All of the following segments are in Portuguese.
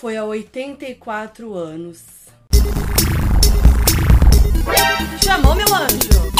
foi há 84 anos. Chamou, meu anjo?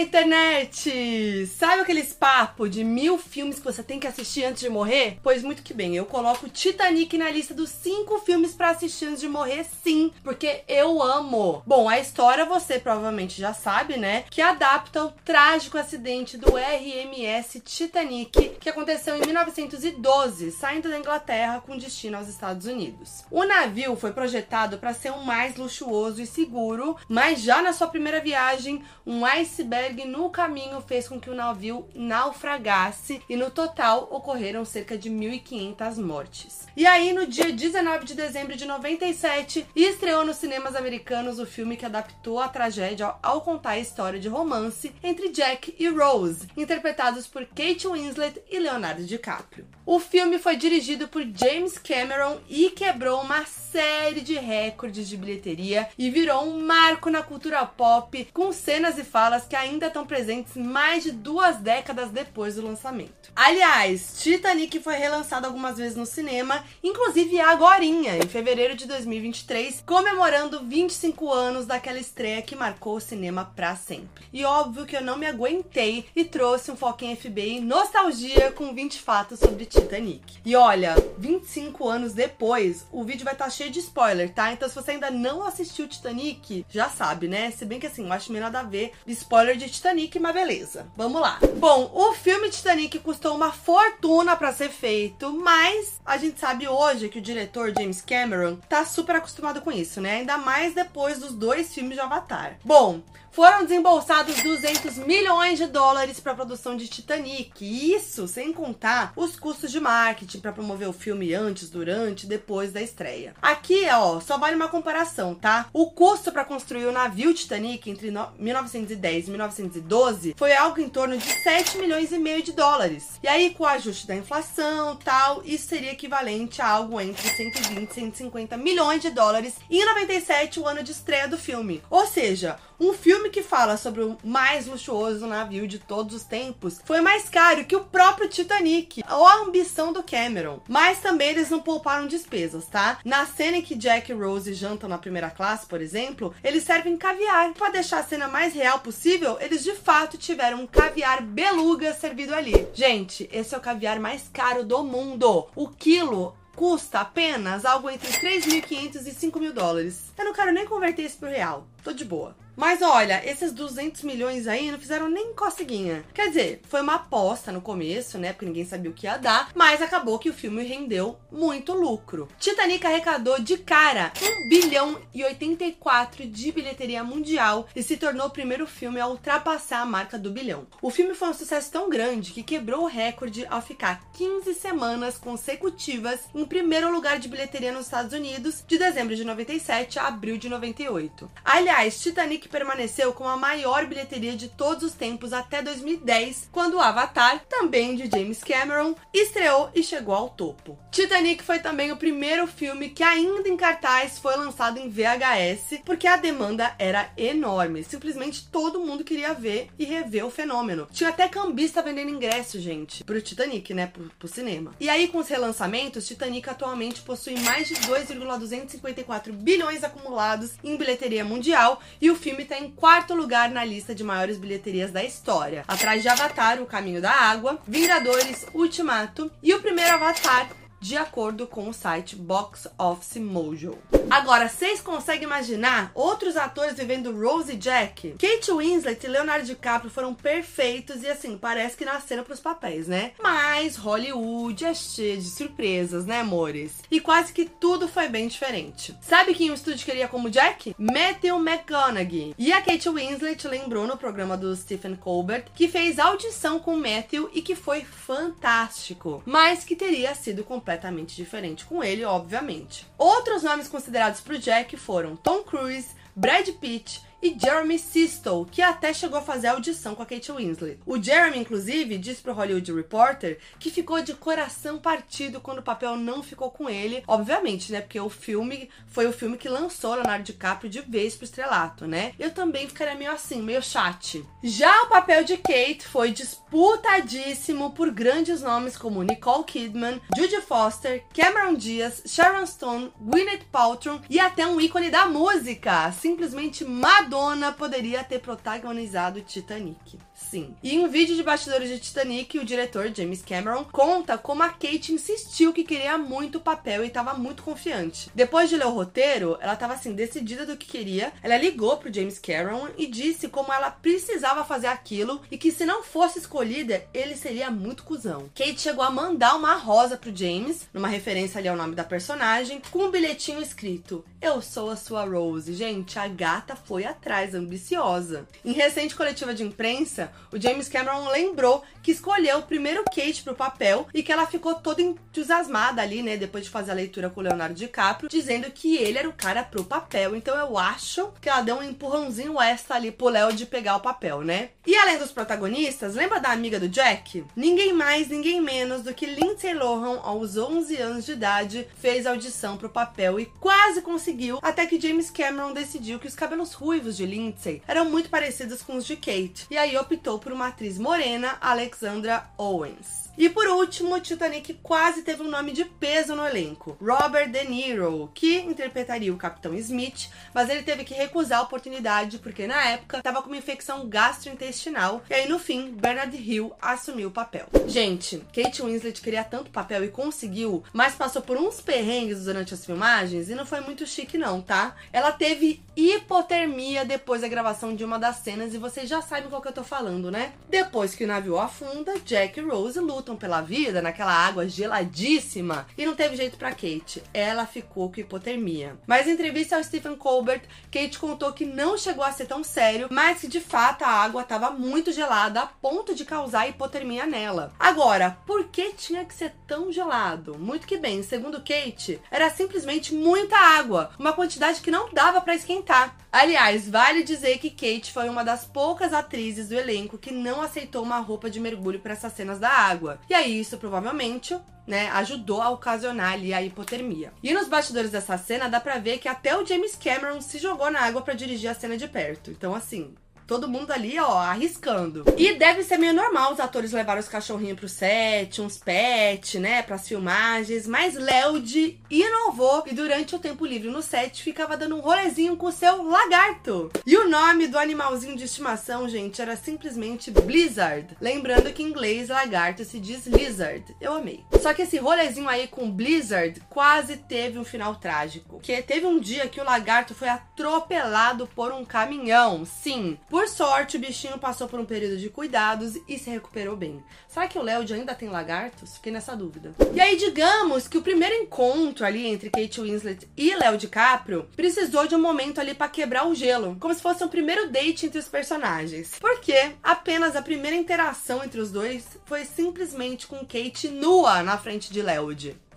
Internet! Sabe aqueles papo de mil filmes que você tem que assistir antes de morrer? Pois muito que bem, eu coloco Titanic na lista dos cinco filmes para assistir antes de morrer, sim, porque eu amo. Bom, a história você provavelmente já sabe, né? Que adapta o trágico acidente do RMS Titanic que aconteceu em 1912, saindo da Inglaterra com destino aos Estados Unidos. O navio foi projetado para ser o mais luxuoso e seguro, mas já na sua primeira viagem, um iceberg no caminho fez com que o navio naufragasse e no total ocorreram cerca de 1.500 mortes. E aí, no dia 19 de dezembro de 97, estreou nos cinemas americanos o filme que adaptou a tragédia ao contar a história de romance entre Jack e Rose, interpretados por Kate Winslet e Leonardo DiCaprio. O filme foi dirigido por James Cameron e quebrou uma série de recordes de bilheteria e virou um marco na cultura pop, com cenas e falas que ainda estão presentes mais de duas décadas depois do lançamento. Aliás, Titanic foi relançado algumas vezes no cinema, inclusive agorinha, em fevereiro de 2023, comemorando 25 anos daquela estreia que marcou o cinema para sempre. E óbvio que eu não me aguentei e trouxe um foquinho FBI nostalgia com 20 fatos sobre Titanic. E olha, 25 anos depois, o vídeo vai estar tá cheio de spoiler, tá? Então se você ainda não assistiu Titanic, já sabe, né? Se bem que assim, eu acho meio nada a ver spoiler de Titanic, mas beleza. Vamos lá. Bom, o filme Titanic custou uma fortuna para ser feito, mas a gente sabe hoje que o diretor James Cameron tá super acostumado com isso, né? Ainda mais depois dos dois filmes de Avatar. Bom, foram desembolsados 200 milhões de dólares para a produção de Titanic. Isso sem contar os custos de marketing para promover o filme antes, durante e depois da estreia. Aqui, ó, só vale uma comparação, tá? O custo para construir o navio Titanic entre 1910 e 1912 foi algo em torno de 7 milhões e meio de dólares. E aí, com o ajuste da inflação tal, isso seria equivalente a algo entre 120 e 150 milhões de dólares em 97, o ano de estreia do filme. Ou seja, um filme que fala sobre o mais luxuoso navio de todos os tempos foi mais caro que o próprio Titanic, ou a ambição do Cameron. Mas também eles não pouparam despesas, tá? Na cena em que Jack e Rose jantam na primeira classe, por exemplo, eles servem caviar. Para deixar a cena mais real possível, eles de fato tiveram um caviar beluga servido ali. Gente, esse é o caviar mais caro do mundo. O quilo custa apenas algo entre 3.500 e 5 mil dólares. Eu não quero nem converter isso pro real. Tô de boa. Mas olha, esses 200 milhões aí não fizeram nem coceguinha. Quer dizer, foi uma aposta no começo, né? Porque ninguém sabia o que ia dar, mas acabou que o filme rendeu muito lucro. Titanic arrecadou de cara 1 bilhão e 84 de bilheteria mundial e se tornou o primeiro filme a ultrapassar a marca do bilhão. O filme foi um sucesso tão grande que quebrou o recorde ao ficar 15 semanas consecutivas em primeiro lugar de bilheteria nos Estados Unidos, de dezembro de 97 a abril de 98. Aliás, Titanic que permaneceu com a maior bilheteria de todos os tempos até 2010, quando o Avatar, também de James Cameron, estreou e chegou ao topo. Titanic foi também o primeiro filme que, ainda em cartaz, foi lançado em VHS, porque a demanda era enorme. Simplesmente todo mundo queria ver e rever o fenômeno. Tinha até cambista vendendo ingresso, gente, pro Titanic, né? Pro, pro cinema. E aí, com os relançamentos, Titanic atualmente possui mais de 2,254 bilhões acumulados em bilheteria mundial e o filme filme está em quarto lugar na lista de maiores bilheterias da história, atrás de Avatar, O Caminho da Água, Vingadores, Ultimato e o primeiro Avatar, de acordo com o site Box Office Mojo. Agora, vocês conseguem imaginar outros atores vivendo Rose e Jack? Kate Winslet e Leonardo DiCaprio foram perfeitos e assim, parece que nasceram pros papéis, né? Mas Hollywood é cheio de surpresas, né, amores? E quase que tudo foi bem diferente. Sabe quem o estúdio queria como Jack? Matthew McConaughey. E a Kate Winslet lembrou no programa do Stephen Colbert que fez audição com Matthew e que foi fantástico, mas que teria sido completamente diferente com ele, obviamente. Outros nomes considerados para o Jack foram Tom Cruise, Brad Pitt e Jeremy Sistow, que até chegou a fazer audição com a Kate Winslet. O Jeremy, inclusive, disse pro Hollywood Reporter que ficou de coração partido quando o papel não ficou com ele, obviamente, né? Porque o filme foi o filme que lançou Leonardo DiCaprio de vez pro estrelato, né? Eu também ficaria meio assim, meio chat. Já o papel de Kate foi disputadíssimo por grandes nomes como Nicole Kidman, Judy Foster, Cameron Diaz, Sharon Stone, Gwyneth Paltrow e até um ícone da música. Simplesmente Madonna poderia ter protagonizado Titanic. Sim. E em um vídeo de bastidores de Titanic, o diretor James Cameron conta como a Kate insistiu que queria muito o papel e estava muito confiante. Depois de ler o roteiro, ela estava assim decidida do que queria. Ela ligou pro James Cameron e disse como ela precisava fazer aquilo e que se não fosse escolhida, ele seria muito cuzão. Kate chegou a mandar uma rosa pro James, numa referência ali ao nome da personagem, com um bilhetinho escrito: Eu sou a sua Rose. Gente, a gata foi atrás, ambiciosa. Em recente coletiva de imprensa, o James Cameron lembrou que escolheu primeiro Kate pro papel e que ela ficou toda entusiasmada ali, né, depois de fazer a leitura com o Leonardo DiCaprio, dizendo que ele era o cara pro papel. Então eu acho que ela deu um empurrãozinho extra ali pro Léo de pegar o papel, né? E além dos protagonistas, lembra da amiga do Jack? Ninguém mais, ninguém menos do que Lindsay Lohan, aos 11 anos de idade, fez audição pro papel e quase conseguiu, até que James Cameron decidiu que os cabelos ruivos de Lindsay eram muito parecidos com os de Kate. E aí optou optou por uma atriz morena, Alexandra Owens. E por último, Titanic quase teve um nome de peso no elenco: Robert De Niro, que interpretaria o Capitão Smith, mas ele teve que recusar a oportunidade porque na época estava com uma infecção gastrointestinal. E aí no fim, Bernard Hill assumiu o papel. Gente, Kate Winslet queria tanto papel e conseguiu, mas passou por uns perrengues durante as filmagens e não foi muito chique não, tá? Ela teve hipotermia depois da gravação de uma das cenas e vocês já sabem qual que eu tô falando, né? Depois que o navio afunda, Jack e Rose lutam lutam pela vida naquela água geladíssima e não teve jeito para Kate. Ela ficou com hipotermia. Mas em entrevista ao Stephen Colbert, Kate contou que não chegou a ser tão sério, mas que de fato a água estava muito gelada a ponto de causar hipotermia nela. Agora, por que tinha que ser tão gelado? Muito que bem, segundo Kate, era simplesmente muita água, uma quantidade que não dava para esquentar. Aliás, vale dizer que Kate foi uma das poucas atrizes do elenco que não aceitou uma roupa de mergulho para essas cenas da água. E aí isso provavelmente né, ajudou a ocasionar ali a hipotermia. E nos bastidores dessa cena dá pra ver que até o James Cameron se jogou na água para dirigir a cena de perto. Então, assim, Todo mundo ali, ó, arriscando. E deve ser meio normal os atores levarem os cachorrinhos pro set, uns pets, né, pras filmagens. Mas Leod inovou e durante o tempo livre no set ficava dando um rolezinho com o seu lagarto. E o nome do animalzinho de estimação, gente, era simplesmente Blizzard. Lembrando que em inglês lagarto se diz lizard. Eu amei. Só que esse rolezinho aí com Blizzard quase teve um final trágico. Que teve um dia que o lagarto foi atropelado por um caminhão. Sim, por sorte, o bichinho passou por um período de cuidados e se recuperou bem. Será que o Léo ainda tem lagartos? Fiquei nessa dúvida. E aí, digamos que o primeiro encontro ali entre Kate Winslet e Léo DiCaprio precisou de um momento ali para quebrar o gelo, como se fosse um primeiro date entre os personagens. Porque apenas a primeira interação entre os dois foi simplesmente com Kate nua na frente de Léo.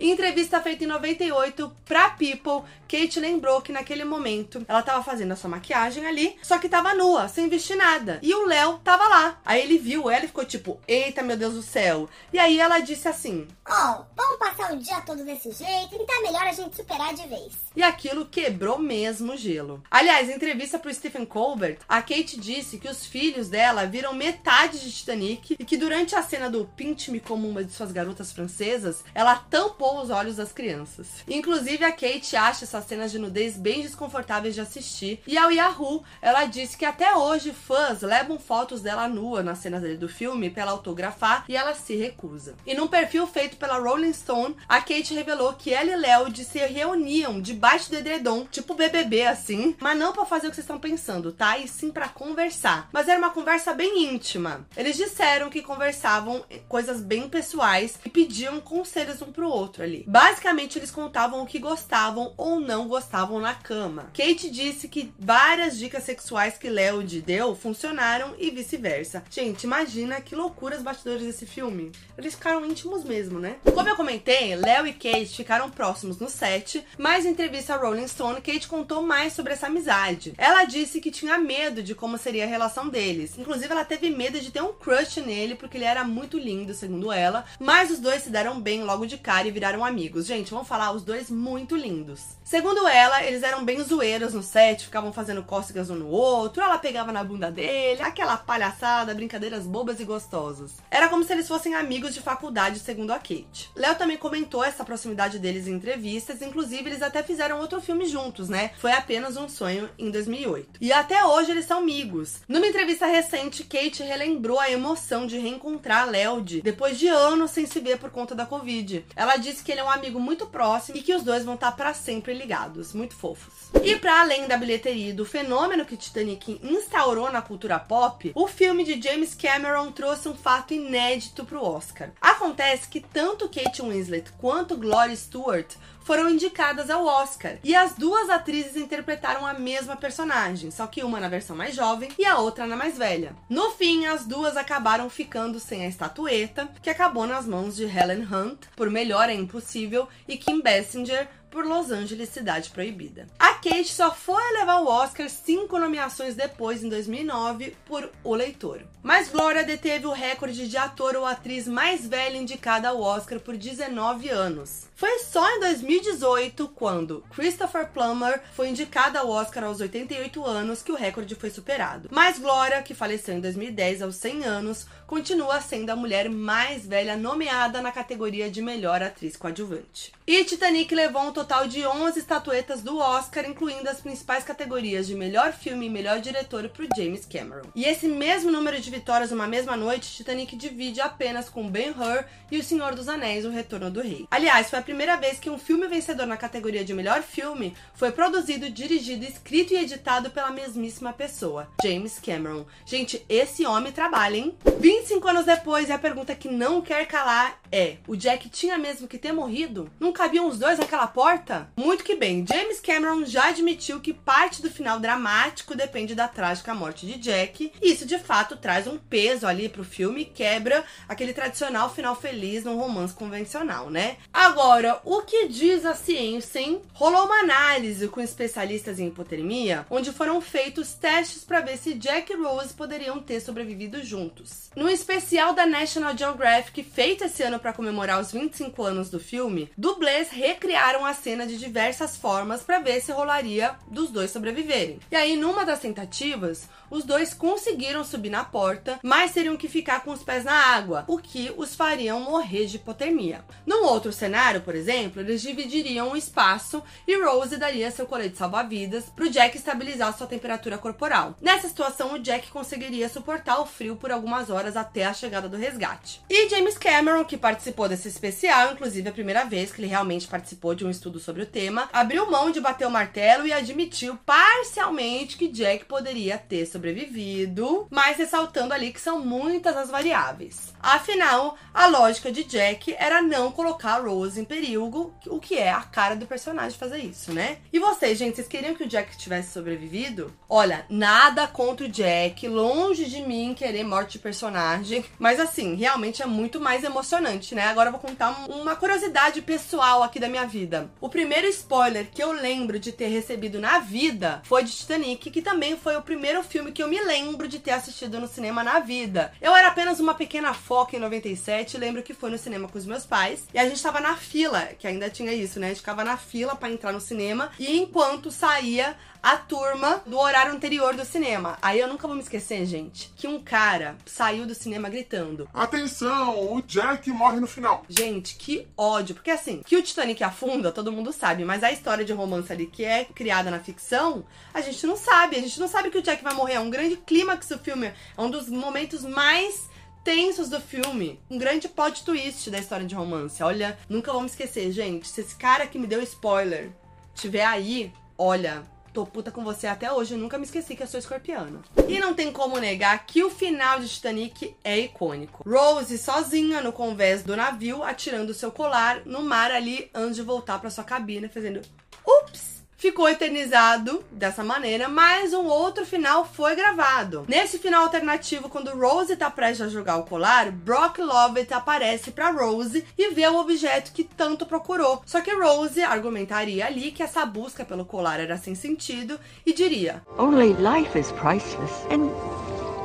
Em entrevista feita em 98 pra People, Kate lembrou que naquele momento ela tava fazendo a sua maquiagem ali, só que tava nua, sem vestir nada. E o Léo tava lá. Aí ele viu ela e ficou tipo, eita meu Deus do céu. E aí ela disse assim: Oh, vamos passar o dia todo desse jeito, então é melhor a gente superar de vez. E aquilo quebrou mesmo o gelo. Aliás, em entrevista pro Stephen Colbert, a Kate disse que os filhos dela viram metade de Titanic e que durante a cena do Pinte-me como uma de suas garotas francesas, ela tampou os olhos das crianças. Inclusive, a Kate acha essas cenas de nudez bem desconfortáveis de assistir. E ao Yahoo, ela disse que até hoje fãs levam fotos dela nua nas cenas do filme pra ela autografar e ela se recusa. E num perfil feito pela Rolling Stone, a Kate revelou que ela e Léo se reuniam debaixo do edredom, tipo BBB assim, mas não para fazer o que vocês estão pensando, tá? E sim para conversar. Mas era uma conversa bem íntima. Eles disseram que conversavam coisas bem pessoais e pediam conselhos um pro outro ali. Basicamente, eles contavam o que gostavam ou não gostavam na cama. Kate disse que várias dicas sexuais que Léo deu funcionaram e vice-versa. Gente, imagina que loucura os bastidores desse filme. Eles ficaram íntimos mesmo, né? Como eu comentei, Léo e Kate ficaram próximos no set, mas em entrevista a Rolling Stone, Kate contou mais sobre essa amizade. Ela disse que tinha medo de como seria a relação deles. Inclusive, ela teve medo de ter um crush nele, porque ele era muito lindo, segundo ela. Mas os dois se deram bem logo de cara e viraram amigos. Gente, vamos falar, os dois muito lindos. Segundo ela, eles eram bem zoeiros no set, ficavam fazendo cócegas um no outro, ela pegava na bunda dele, aquela palhaçada, brincadeiras bobas e gostosas. Era como se eles fossem amigos de faculdade, segundo a Kate. Léo também comentou essa proximidade deles em entrevistas, inclusive eles até fizeram outro filme juntos, né? Foi apenas um sonho em 2008. E até hoje eles são amigos. Numa entrevista recente, Kate relembrou a emoção de reencontrar Léo depois de anos sem se ver por conta da Covid. Ela disse que ele é um amigo muito próximo e que os dois vão estar para sempre ligados, muito fofos. E para além da bilheteria e do fenômeno que Titanic instaurou na cultura pop, o filme de James Cameron trouxe um fato inédito para o Oscar. Acontece que tanto Kate Winslet quanto Gloria Stewart foram indicadas ao Oscar. E as duas atrizes interpretaram a mesma personagem, só que uma na versão mais jovem e a outra na mais velha. No fim, as duas acabaram ficando sem a estatueta, que acabou nas mãos de Helen Hunt por Melhor é Impossível e Kim Basinger por Los Angeles Cidade Proibida. A Kate só foi levar o Oscar cinco nomeações depois, em 2009, por O Leitor. Mas Gloria deteve o recorde de ator ou atriz mais velha indicada ao Oscar por 19 anos. Foi só em 2018, quando Christopher Plummer foi indicada ao Oscar aos 88 anos, que o recorde foi superado. Mas Gloria, que faleceu em 2010 aos 100 anos, continua sendo a mulher mais velha nomeada na categoria de melhor atriz coadjuvante. E Titanic levou um total de 11 estatuetas do Oscar, incluindo as principais categorias de melhor filme e melhor diretor para James Cameron. E esse mesmo número de vitórias numa mesma noite, Titanic divide apenas com Ben-Hur e O Senhor dos Anéis, O Retorno do Rei. Aliás, foi a primeira vez que um filme vencedor na categoria de melhor filme foi produzido, dirigido, escrito e editado pela mesmíssima pessoa, James Cameron. Gente, esse homem trabalha, hein? 25 anos depois, e a pergunta que não quer calar é: o Jack tinha mesmo que ter morrido? Não cabiam os dois naquela porta? Muito que bem, James Cameron já admitiu que parte do final dramático depende da trágica morte de Jack. E isso de fato traz um peso ali pro filme e quebra aquele tradicional final feliz num romance convencional, né? Agora, o que diz a ciência, hein? Rolou uma análise com especialistas em hipotermia, onde foram feitos testes para ver se Jack e Rose poderiam ter sobrevivido juntos. No especial da National Geographic feito esse ano para comemorar os 25 anos do filme, dublês recriaram a cena de diversas formas para ver se rolaria dos dois sobreviverem. E aí, numa das tentativas, os dois conseguiram subir na porta, mas teriam que ficar com os pés na água, o que os fariam morrer de hipotermia. Num outro cenário, por exemplo, eles dividiriam o espaço e Rose daria seu colete salva-vidas para o Jack estabilizar sua temperatura corporal. Nessa situação, o Jack conseguiria suportar o frio por algumas horas até a chegada do resgate. E James Cameron, que participou desse especial, inclusive a primeira vez que ele realmente participou de um estudo sobre o tema, abriu mão de bater o martelo e admitiu parcialmente que Jack poderia ter sobrevivido, mas ressaltando ali que são muitas as variáveis. Afinal, a lógica de Jack era não colocar Rose em perigo, o que é a cara do personagem fazer isso, né? E vocês, gente, vocês queriam que o Jack tivesse sobrevivido? Olha, nada contra o Jack, longe de mim querer morte de personagem, mas assim, realmente é muito mais emocionante, né? Agora eu vou contar uma curiosidade pessoal aqui da minha vida. O primeiro spoiler que eu lembro de ter recebido na vida foi de Titanic, que também foi o primeiro filme que eu me lembro de ter assistido no cinema na vida. Eu era apenas uma pequena foca em 97, lembro que foi no cinema com os meus pais, e a gente tava na fila, que ainda tinha isso, né? A gente ficava na fila para entrar no cinema, e enquanto saía a turma do horário anterior do cinema. Aí eu nunca vou me esquecer, gente, que um cara saiu do cinema gritando: Atenção, o Jack morre no final. Gente, que ódio. Porque assim, que o Titanic afunda, todo mundo sabe, mas a história de romance ali que é criada na ficção, a gente não sabe. A gente não sabe que o Jack vai morrer. É um grande clímax do filme. É um dos momentos mais tensos do filme. Um grande plot twist da história de romance. Olha, nunca me esquecer, gente. Se esse cara que me deu spoiler tiver aí, olha, Tô puta com você até hoje, eu nunca me esqueci que eu sou escorpiana. E não tem como negar que o final de Titanic é icônico. Rose sozinha no convés do navio, atirando seu colar no mar ali antes de voltar para sua cabine, fazendo ups! Ficou eternizado dessa maneira, mas um outro final foi gravado. Nesse final alternativo, quando Rose tá prestes a jogar o colar, Brock Lovett aparece para Rose e vê o objeto que tanto procurou. Só que Rose argumentaria ali que essa busca pelo colar era sem sentido e diria: Only life is priceless and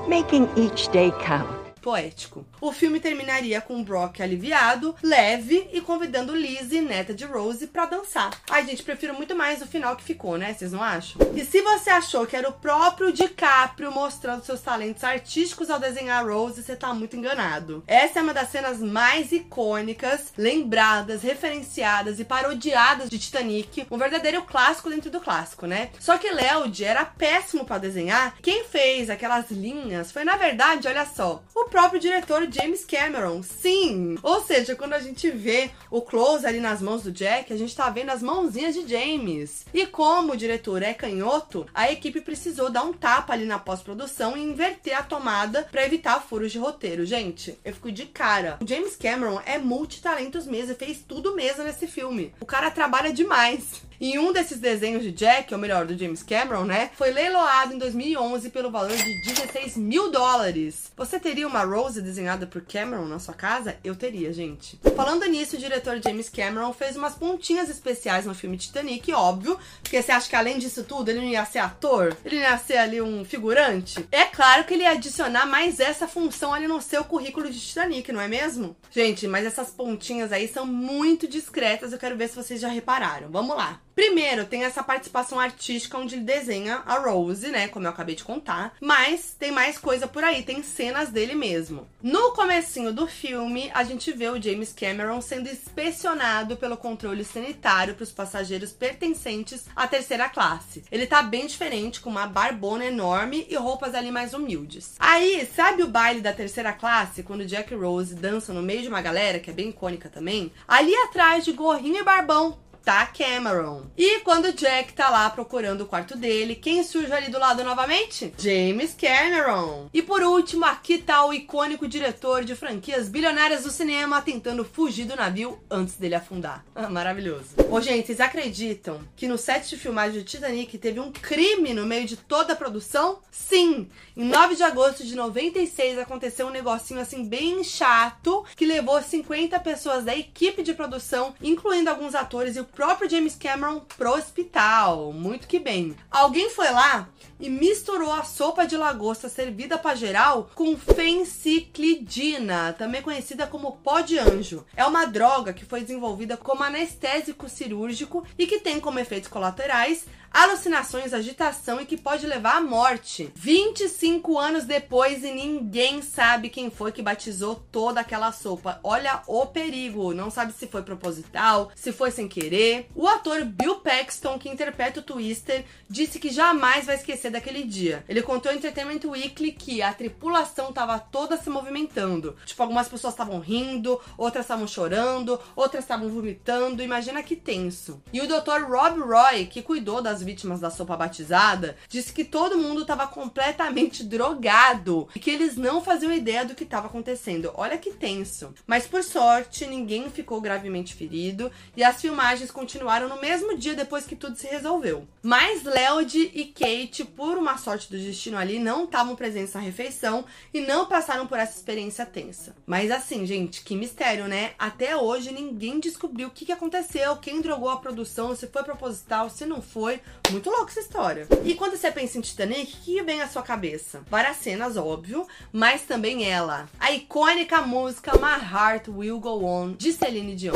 making each day count poético. O filme terminaria com Brock aliviado, leve e convidando Lizzie, neta de Rose, para dançar. Ai, gente, prefiro muito mais o final que ficou, né? Vocês não acham? E se você achou que era o próprio DiCaprio mostrando seus talentos artísticos ao desenhar Rose, você tá muito enganado. Essa é uma das cenas mais icônicas, lembradas, referenciadas e parodiadas de Titanic, um verdadeiro clássico dentro do clássico, né? Só que Leod era péssimo para desenhar. Quem fez aquelas linhas foi, na verdade, olha só, o próprio diretor James Cameron. Sim! Ou seja, quando a gente vê o close ali nas mãos do Jack, a gente tá vendo as mãozinhas de James. E como o diretor é canhoto, a equipe precisou dar um tapa ali na pós-produção e inverter a tomada para evitar furos de roteiro. Gente, eu fico de cara. O James Cameron é multitalentos mesmo fez tudo mesmo nesse filme. O cara trabalha demais. E um desses desenhos de Jack, ou melhor, do James Cameron, né, foi leiloado em 2011 pelo valor de 16 mil dólares. Você teria uma Rose desenhada por Cameron na sua casa? Eu teria, gente. Falando nisso, o diretor James Cameron fez umas pontinhas especiais no filme Titanic, óbvio, porque você acha que além disso tudo ele não ia ser ator? Ele não ia ser ali um figurante? É claro que ele ia adicionar mais essa função ali no seu currículo de Titanic, não é mesmo? Gente, mas essas pontinhas aí são muito discretas, eu quero ver se vocês já repararam. Vamos lá. Primeiro, tem essa participação artística onde ele desenha a Rose, né? Como eu acabei de contar. Mas tem mais coisa por aí, tem cenas dele mesmo. No comecinho do filme, a gente vê o James Cameron sendo inspecionado pelo controle sanitário para os passageiros pertencentes à terceira classe. Ele tá bem diferente, com uma barbona enorme e roupas ali mais humildes. Aí, sabe o baile da terceira classe, quando Jack e Rose dançam no meio de uma galera, que é bem icônica também? Ali atrás de gorrinho e barbão, tá Cameron. E quando Jack tá lá procurando o quarto dele, quem surge ali do lado novamente? James Cameron. E por último, aqui tá o icônico diretor de franquias bilionárias do cinema tentando fugir do navio antes dele afundar. Ah, maravilhoso. Ô, gente, vocês acreditam que no set de filmagem do Titanic teve um crime no meio de toda a produção? Sim! Em 9 de agosto de 96 aconteceu um negocinho assim bem chato que levou 50 pessoas da equipe de produção, incluindo alguns atores e o próprio James Cameron pro hospital. Muito que bem. Alguém foi lá e misturou a sopa de lagosta servida para geral com fenciclidina, também conhecida como pó de anjo. É uma droga que foi desenvolvida como anestésico cirúrgico e que tem como efeitos colaterais alucinações, agitação e que pode levar à morte. 25 anos depois e ninguém sabe quem foi que batizou toda aquela sopa. Olha o perigo, não sabe se foi proposital, se foi sem querer. O ator Bill Paxton, que interpreta o Twister, disse que jamais vai esquecer daquele dia. Ele contou ao Entertainment Weekly que a tripulação estava toda se movimentando. Tipo, algumas pessoas estavam rindo, outras estavam chorando, outras estavam vomitando. Imagina que tenso. E o Dr. Rob Roy, que cuidou das vítimas da sopa batizada, disse que todo mundo estava completamente drogado e que eles não faziam ideia do que estava acontecendo. Olha que tenso. Mas por sorte, ninguém ficou gravemente ferido e as filmagens continuaram no mesmo dia depois que tudo se resolveu. Mas Leod e Kate, por uma sorte do destino ali, não estavam presentes na refeição e não passaram por essa experiência tensa. Mas assim, gente, que mistério, né? Até hoje ninguém descobriu o que aconteceu, quem drogou a produção, se foi proposital, se não foi. Muito louco essa história. E quando você pensa em Titanic, o que vem à sua cabeça? Várias cenas, óbvio, mas também ela. A icônica música My Heart Will Go On, de Celine Dion.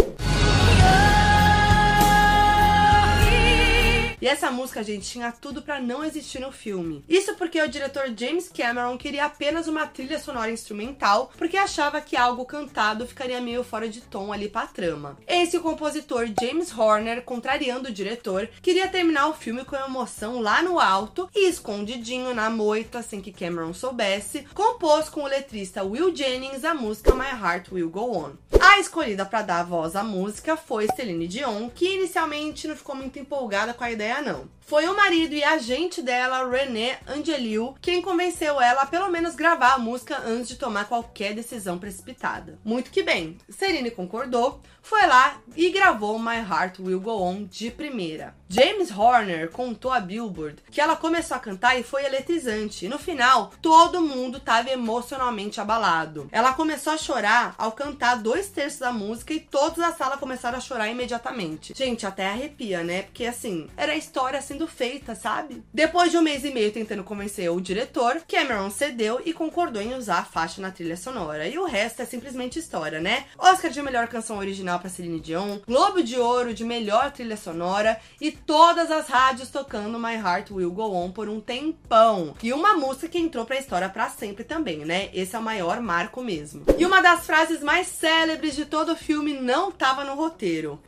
E essa música, gente, tinha tudo para não existir no filme. Isso porque o diretor James Cameron queria apenas uma trilha sonora instrumental, porque achava que algo cantado ficaria meio fora de tom ali pra trama. Esse o compositor James Horner, contrariando o diretor, queria terminar o filme com emoção lá no alto e escondidinho na moita, sem que Cameron soubesse, compôs com o letrista Will Jennings a música My Heart Will Go On. A escolhida para dar voz à música foi Celine Dion, que inicialmente não ficou muito empolgada com a ideia ideia, não. Foi o marido e agente dela, René Angeliou, quem convenceu ela a pelo menos gravar a música antes de tomar qualquer decisão precipitada. Muito que bem, Serine concordou, foi lá e gravou My Heart Will Go On de primeira. James Horner contou a Billboard que ela começou a cantar e foi eletrizante. E no final, todo mundo estava emocionalmente abalado. Ela começou a chorar ao cantar dois terços da música e todos da sala começaram a chorar imediatamente. Gente, até arrepia, né? Porque assim, era a história sendo feita, sabe? Depois de um mês e meio tentando convencer o diretor, Cameron cedeu e concordou em usar a faixa na trilha sonora. E o resto é simplesmente história, né? Oscar de melhor canção original para Celine Dion, Globo de Ouro de melhor trilha sonora e todas as rádios tocando My Heart Will Go On por um tempão. E uma música que entrou pra história para sempre também, né? Esse é o maior marco mesmo. E uma das frases mais célebres de todo o filme não tava no roteiro.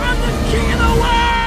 I'm the king of the world!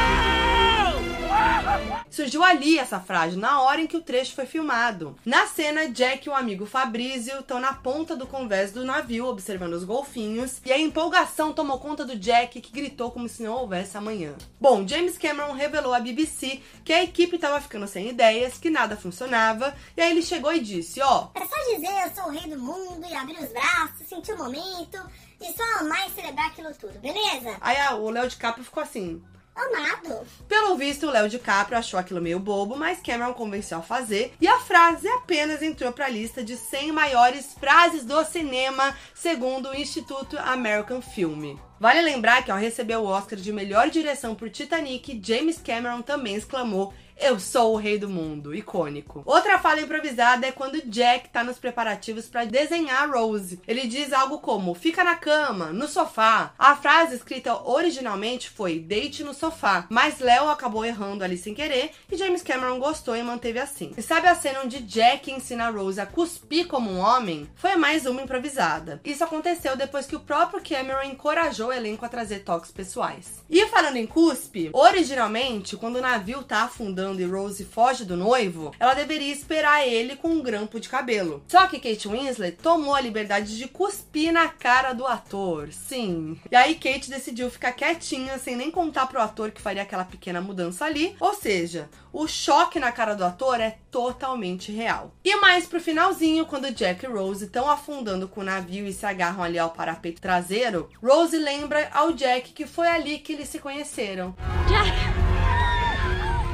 Surgiu ali essa frase, na hora em que o trecho foi filmado. Na cena, Jack e o amigo Fabrício estão na ponta do convés do navio, observando os golfinhos, e a empolgação tomou conta do Jack, que gritou como se não houvesse amanhã. Bom, James Cameron revelou à BBC que a equipe estava ficando sem ideias, que nada funcionava, e aí ele chegou e disse: Ó, oh, é só dizer eu sou o rei do mundo e abrir os braços, sentir o momento e só amar e celebrar aquilo tudo, beleza? Aí o Léo DiCaprio ficou assim: amado. Pelo visto, o Léo DiCaprio achou aquilo meio bobo, mas Cameron convenceu a fazer e a frase apenas entrou para a lista de 100 maiores frases do cinema, segundo o Instituto American Film. Vale lembrar que ao receber o Oscar de melhor direção por Titanic, James Cameron também exclamou eu sou o rei do mundo, icônico. Outra fala improvisada é quando Jack tá nos preparativos para desenhar Rose. Ele diz algo como: fica na cama, no sofá. A frase escrita originalmente foi deite no sofá, mas Léo acabou errando ali sem querer e James Cameron gostou e manteve assim. E sabe a cena onde Jack ensina Rose a cuspir como um homem? Foi mais uma improvisada. Isso aconteceu depois que o próprio Cameron encorajou o elenco a trazer toques pessoais. E falando em cuspe, originalmente, quando o navio tá afundando e Rose foge do noivo, ela deveria esperar ele com um grampo de cabelo. Só que Kate Winslet tomou a liberdade de cuspir na cara do ator. Sim. E aí Kate decidiu ficar quietinha, sem nem contar pro ator que faria aquela pequena mudança ali. Ou seja, o choque na cara do ator é totalmente real. E mais pro finalzinho, quando Jack e Rose estão afundando com o navio e se agarram ali ao parapeito traseiro, Rose lembra ao Jack que foi ali que eles se conheceram. Jack!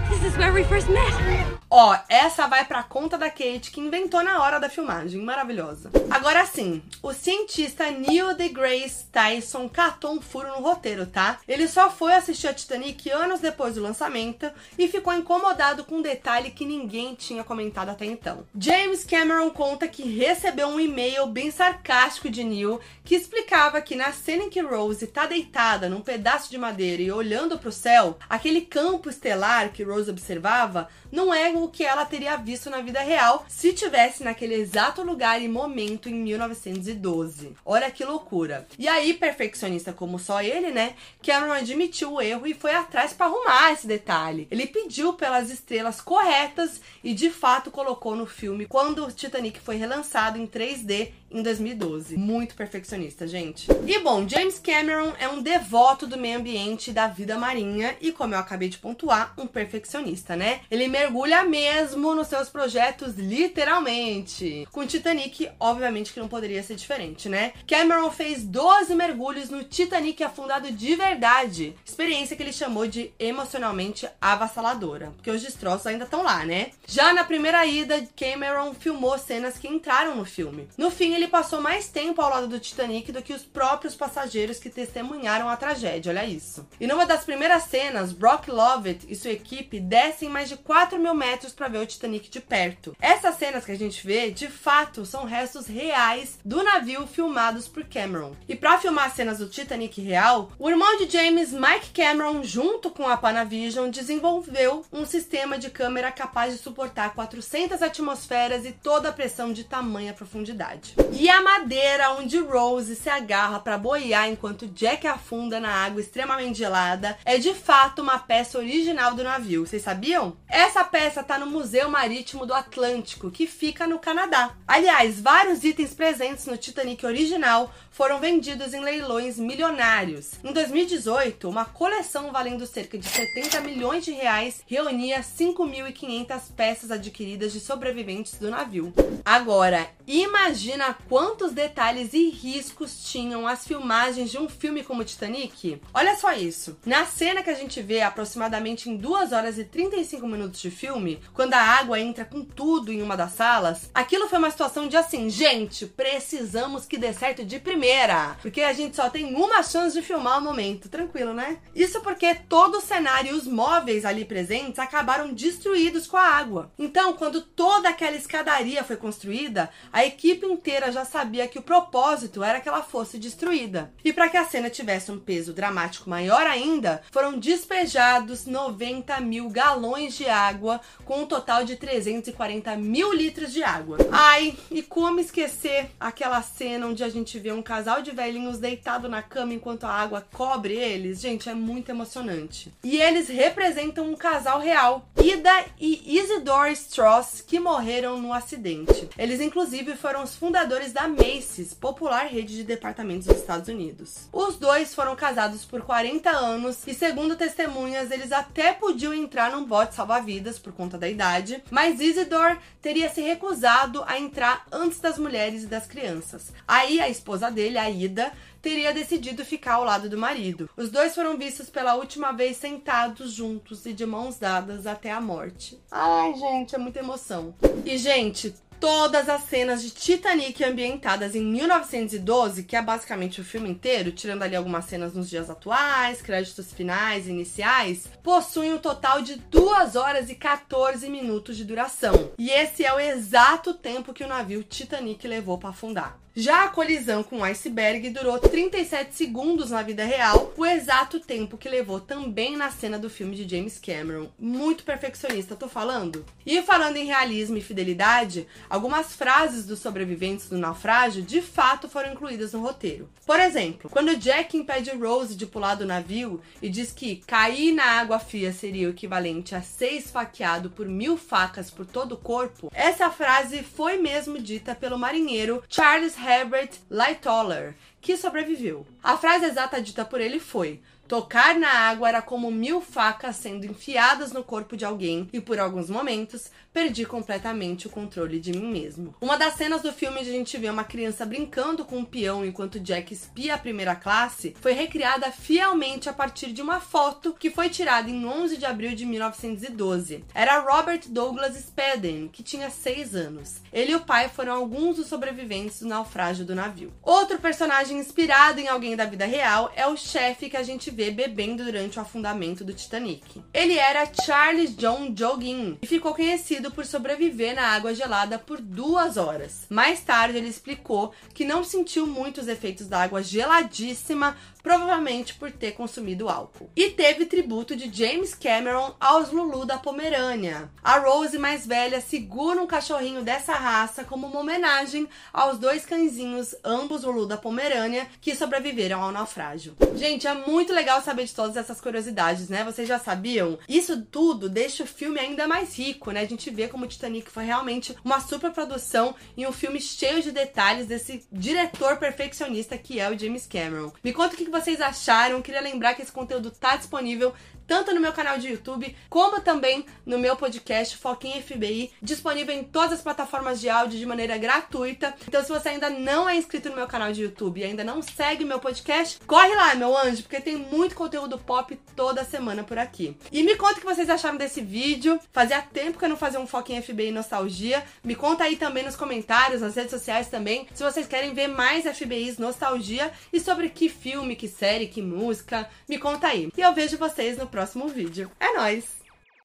This is where we first met. Ó, essa vai pra conta da Kate, que inventou na hora da filmagem. Maravilhosa. Agora sim, o cientista Neil deGrasse Tyson catou um furo no roteiro, tá? Ele só foi assistir a Titanic anos depois do lançamento e ficou incomodado com um detalhe que ninguém tinha comentado até então. James Cameron conta que recebeu um e-mail bem sarcástico de Neil que explicava que na cena em que Rose tá deitada num pedaço de madeira e olhando pro céu, aquele campo estelar que Rose observava não é o que ela teria visto na vida real se tivesse naquele exato lugar e momento em 1912. Olha que loucura. E aí, perfeccionista como só ele, né? Cameron admitiu o erro e foi atrás para arrumar esse detalhe. Ele pediu pelas estrelas corretas e de fato colocou no filme quando o Titanic foi relançado em 3D em 2012. Muito perfeccionista, gente. E bom, James Cameron é um devoto do meio ambiente e da vida marinha e, como eu acabei de pontuar, um perfeccionista, né? Ele mergulha mesmo nos seus projetos, literalmente. Com Titanic, obviamente que não poderia ser diferente, né? Cameron fez 12 mergulhos no Titanic afundado de verdade. Experiência que ele chamou de emocionalmente avassaladora, porque os destroços ainda estão lá, né? Já na primeira ida, Cameron filmou cenas que entraram no filme. No fim, ele passou mais tempo ao lado do Titanic do que os próprios passageiros que testemunharam a tragédia, olha isso. E numa das primeiras cenas, Brock Lovett e sua equipe descem mais de 4 mil metros para ver o Titanic de perto. Essas cenas que a gente vê, de fato, são restos reais do navio filmados por Cameron. E para filmar cenas do Titanic real, o irmão de James, Mike Cameron, junto com a Panavision, desenvolveu um sistema de câmera capaz de suportar 400 atmosferas e toda a pressão de tamanha profundidade. E a madeira onde Rose se agarra para boiar enquanto Jack afunda na água extremamente gelada é de fato uma peça original do navio. Vocês sabiam? Essa peça está no Museu Marítimo do Atlântico, que fica no Canadá. Aliás, vários itens presentes no Titanic original foram vendidos em leilões milionários. Em 2018, uma coleção valendo cerca de 70 milhões de reais reunia 5.500 peças adquiridas de sobreviventes do navio. Agora, imagina quantos detalhes e riscos tinham as filmagens de um filme como Titanic? Olha só isso. Na cena que a gente vê aproximadamente em 2 horas e 35 minutos de filme, quando a água entra com tudo em uma das salas, aquilo foi uma situação de assim, gente, precisamos que dê certo de primeira, porque a gente só tem uma chance de filmar o momento. Tranquilo, né? Isso porque todo o cenário e os móveis ali presentes acabaram destruídos com a água. Então, quando toda aquela escadaria foi construída, a equipe inteira já sabia que o propósito era que ela fosse destruída. E para que a cena tivesse um peso dramático maior ainda, foram despejados 90 mil galões de água, com um total de 340 mil litros de água. Ai, e como esquecer aquela cena onde a gente vê um casal de velhinhos deitado na cama enquanto a água cobre eles? Gente, é muito emocionante. E eles representam um casal real, Ida e Isidore Strauss, que morreram no acidente. Eles, inclusive, foram os fundadores da Macy's, popular rede de departamentos dos Estados Unidos. Os dois foram casados por 40 anos e, segundo testemunhas, eles até podiam entrar num bote salva-vidas por conta da idade, mas Isidore teria se recusado a entrar antes das mulheres e das crianças. Aí a esposa dele, a Ida, teria decidido ficar ao lado do marido. Os dois foram vistos pela última vez sentados juntos e de mãos dadas até a morte. Ai, gente, é muita emoção. E, gente, todas as cenas de Titanic ambientadas em 1912, que é basicamente o filme inteiro, tirando ali algumas cenas nos dias atuais, créditos finais, iniciais, possuem um total de 2 horas e 14 minutos de duração. E esse é o exato tempo que o navio Titanic levou para afundar. Já a colisão com o iceberg durou 37 segundos na vida real, o exato tempo que levou também na cena do filme de James Cameron. Muito perfeccionista, tô falando? E falando em realismo e fidelidade, algumas frases dos sobreviventes do naufrágio de fato foram incluídas no roteiro. Por exemplo, quando Jack impede Rose de pular do navio e diz que cair na água fria seria o equivalente a ser esfaqueado por mil facas por todo o corpo, essa frase foi mesmo dita pelo marinheiro Charles Herbert Lightoller, que sobreviveu. A frase exata dita por ele foi: Tocar na água era como mil facas sendo enfiadas no corpo de alguém e por alguns momentos perdi completamente o controle de mim mesmo. Uma das cenas do filme onde a gente vê uma criança brincando com um peão enquanto Jack espia a primeira classe foi recriada fielmente a partir de uma foto que foi tirada em 11 de abril de 1912. Era Robert Douglas Speden, que tinha 6 anos. Ele e o pai foram alguns dos sobreviventes do naufrágio do navio. Outro personagem inspirado em alguém da vida real é o chefe que a gente bebendo durante o afundamento do Titanic. Ele era Charles John Jogging e ficou conhecido por sobreviver na água gelada por duas horas. Mais tarde, ele explicou que não sentiu muito os efeitos da água geladíssima, provavelmente por ter consumido álcool. E teve tributo de James Cameron aos Lulu da Pomerânia. A Rose mais velha segura um cachorrinho dessa raça como uma homenagem aos dois cãezinhos, ambos Lulu da Pomerânia, que sobreviveram ao naufrágio. Gente, é muito legal saber de todas essas curiosidades, né? Vocês já sabiam? Isso tudo deixa o filme ainda mais rico, né? A gente vê como Titanic foi realmente uma super produção e um filme cheio de detalhes desse diretor perfeccionista que é o James Cameron. Me conta o que vocês acharam. Queria lembrar que esse conteúdo tá disponível tanto no meu canal de YouTube, como também no meu podcast Foquinha FBI, disponível em todas as plataformas de áudio de maneira gratuita. Então, se você ainda não é inscrito no meu canal de YouTube e ainda não segue meu podcast, corre lá, meu anjo, porque tem muito conteúdo pop toda semana por aqui. E me conta o que vocês acharam desse vídeo. Fazia tempo que eu não fazia um Foquinha FBI Nostalgia. Me conta aí também nos comentários, nas redes sociais também, se vocês querem ver mais FBIs Nostalgia e sobre que filme, que série, que música. Me conta aí. E eu vejo vocês no próximo vídeo. É nóis!